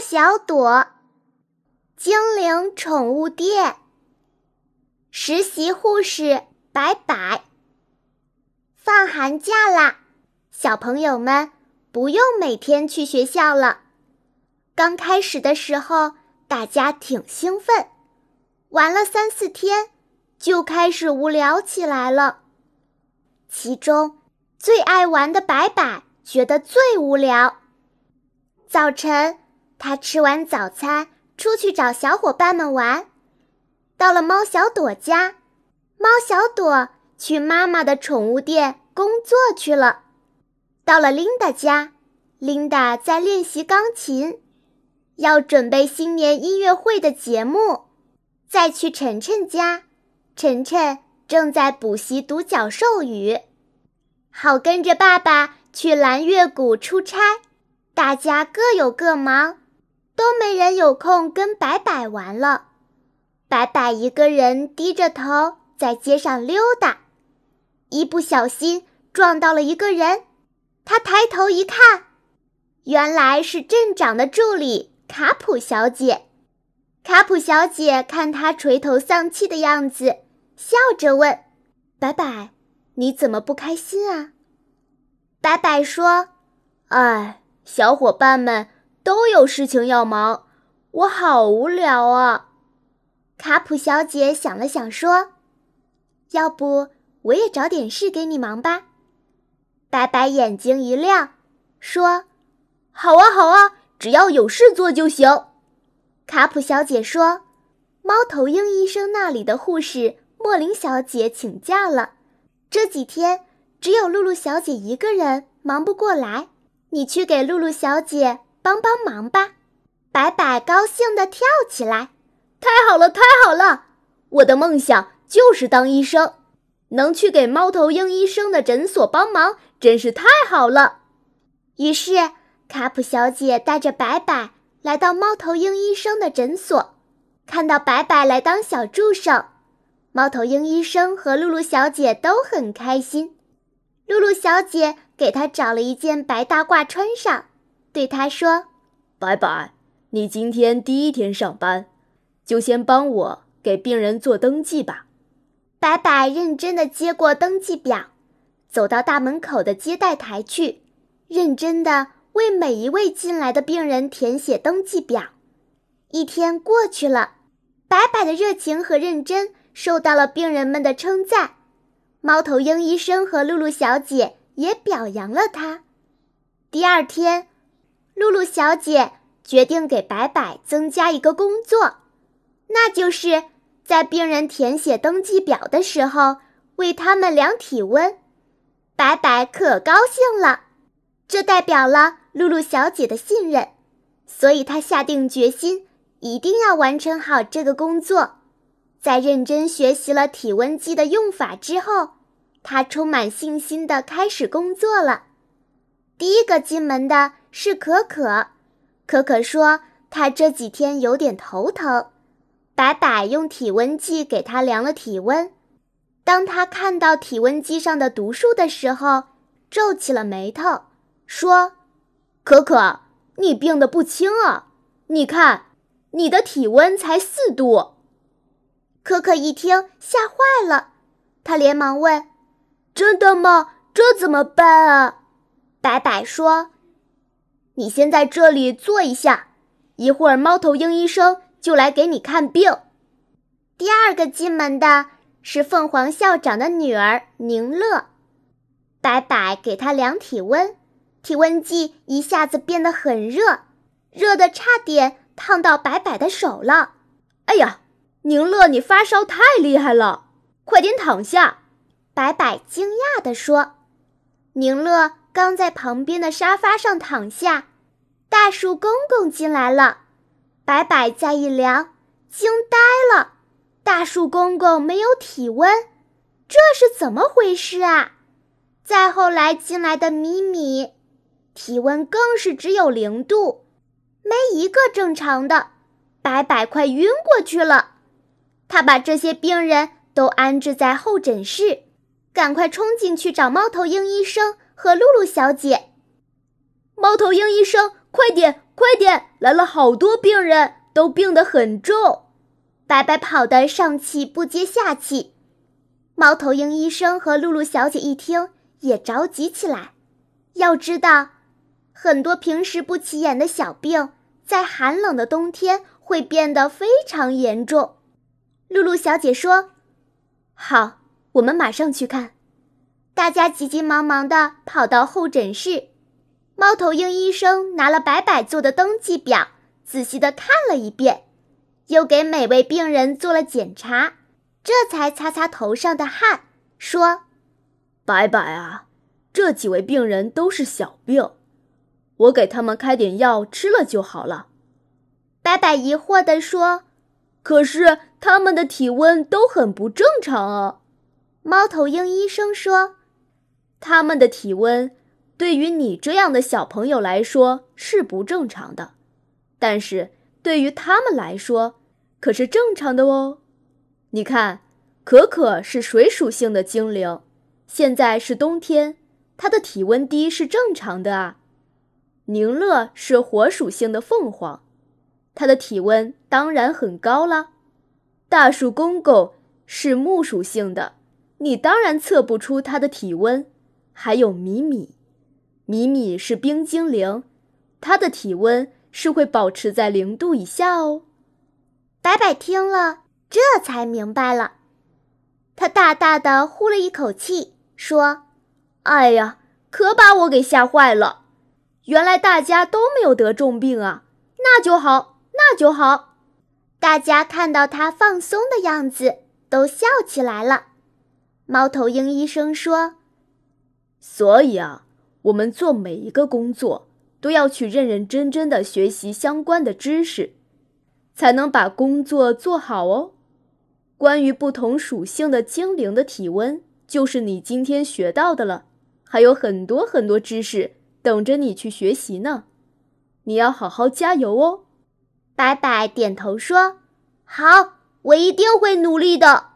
小朵，精灵宠物店，实习护士白白。放寒假啦，小朋友们不用每天去学校了。刚开始的时候，大家挺兴奋，玩了三四天，就开始无聊起来了。其中最爱玩的白白觉得最无聊。早晨。他吃完早餐，出去找小伙伴们玩。到了猫小朵家，猫小朵去妈妈的宠物店工作去了。到了琳达家，琳达在练习钢琴，要准备新年音乐会的节目。再去晨晨家，晨晨正在补习独角兽语，好跟着爸爸去蓝月谷出差。大家各有各忙。都没人有空跟白白玩了，白白一个人低着头在街上溜达，一不小心撞到了一个人。他抬头一看，原来是镇长的助理卡普小姐。卡普小姐看他垂头丧气的样子，笑着问：“白白，你怎么不开心啊？”白白说：“哎，小伙伴们。”都有事情要忙，我好无聊啊！卡普小姐想了想说：“要不我也找点事给你忙吧？”白白眼睛一亮，说：“好啊，好啊，只要有事做就行。”卡普小姐说：“猫头鹰医生那里的护士莫林小姐请假了，这几天只有露露小姐一个人忙不过来，你去给露露小姐。”帮帮忙吧！白白高兴地跳起来，太好了，太好了！我的梦想就是当医生，能去给猫头鹰医生的诊所帮忙，真是太好了。于是，卡普小姐带着白白来到猫头鹰医生的诊所，看到白白来当小助手，猫头鹰医生和露露小姐都很开心。露露小姐给他找了一件白大褂穿上。对他说：“白白，你今天第一天上班，就先帮我给病人做登记吧。”白白认真的接过登记表，走到大门口的接待台去，认真的为每一位进来的病人填写登记表。一天过去了，白白的热情和认真受到了病人们的称赞，猫头鹰医生和露露小姐也表扬了他。第二天。露露小姐决定给白白增加一个工作，那就是在病人填写登记表的时候为他们量体温。白白可高兴了，这代表了露露小姐的信任，所以她下定决心一定要完成好这个工作。在认真学习了体温计的用法之后，她充满信心地开始工作了。第一个进门的。是可可，可可说她这几天有点头疼。白白用体温计给她量了体温。当他看到体温计上的读数的时候，皱起了眉头，说：“可可，你病得不轻啊！你看，你的体温才四度。”可可一听吓坏了，他连忙问：“真的吗？这怎么办啊？”白白说。你先在这里坐一下，一会儿猫头鹰医生就来给你看病。第二个进门的是凤凰校长的女儿宁乐，白白给她量体温，体温计一下子变得很热，热的差点烫到白白的手了。哎呀，宁乐，你发烧太厉害了，快点躺下。白白惊讶地说。宁乐。刚在旁边的沙发上躺下，大树公公进来了。白白再一量，惊呆了。大树公公没有体温，这是怎么回事啊？再后来进来的米米，体温更是只有零度，没一个正常的。白白快晕过去了。他把这些病人都安置在候诊室，赶快冲进去找猫头鹰医生。和露露小姐，猫头鹰医生，快点，快点，来了好多病人，都病得很重。白白跑得上气不接下气。猫头鹰医生和露露小姐一听，也着急起来。要知道，很多平时不起眼的小病，在寒冷的冬天会变得非常严重。露露小姐说：“好，我们马上去看。”大家急急忙忙地跑到候诊室。猫头鹰医生拿了白白做的登记表，仔细地看了一遍，又给每位病人做了检查，这才擦擦头上的汗，说：“白白啊。”这几位病人都是小病，我给他们开点药吃了就好了。白白疑惑地说：“可是他们的体温都很不正常啊。”猫头鹰医生说：“他们的体温对于你这样的小朋友来说是不正常的，但是对于他们来说可是正常的哦。你看，可可是水属性的精灵，现在是冬天。”它的体温低是正常的啊。宁乐是火属性的凤凰，它的体温当然很高了。大树公公是木属性的，你当然测不出它的体温。还有米米，米米是冰精灵，它的体温是会保持在零度以下哦。白白听了，这才明白了，他大大的呼了一口气，说。哎呀，可把我给吓坏了！原来大家都没有得重病啊，那就好，那就好。大家看到他放松的样子，都笑起来了。猫头鹰医生说：“所以啊，我们做每一个工作都要去认认真真的学习相关的知识，才能把工作做好哦。关于不同属性的精灵的体温，就是你今天学到的了。”还有很多很多知识等着你去学习呢，你要好好加油哦！白白点头说：“好，我一定会努力的。”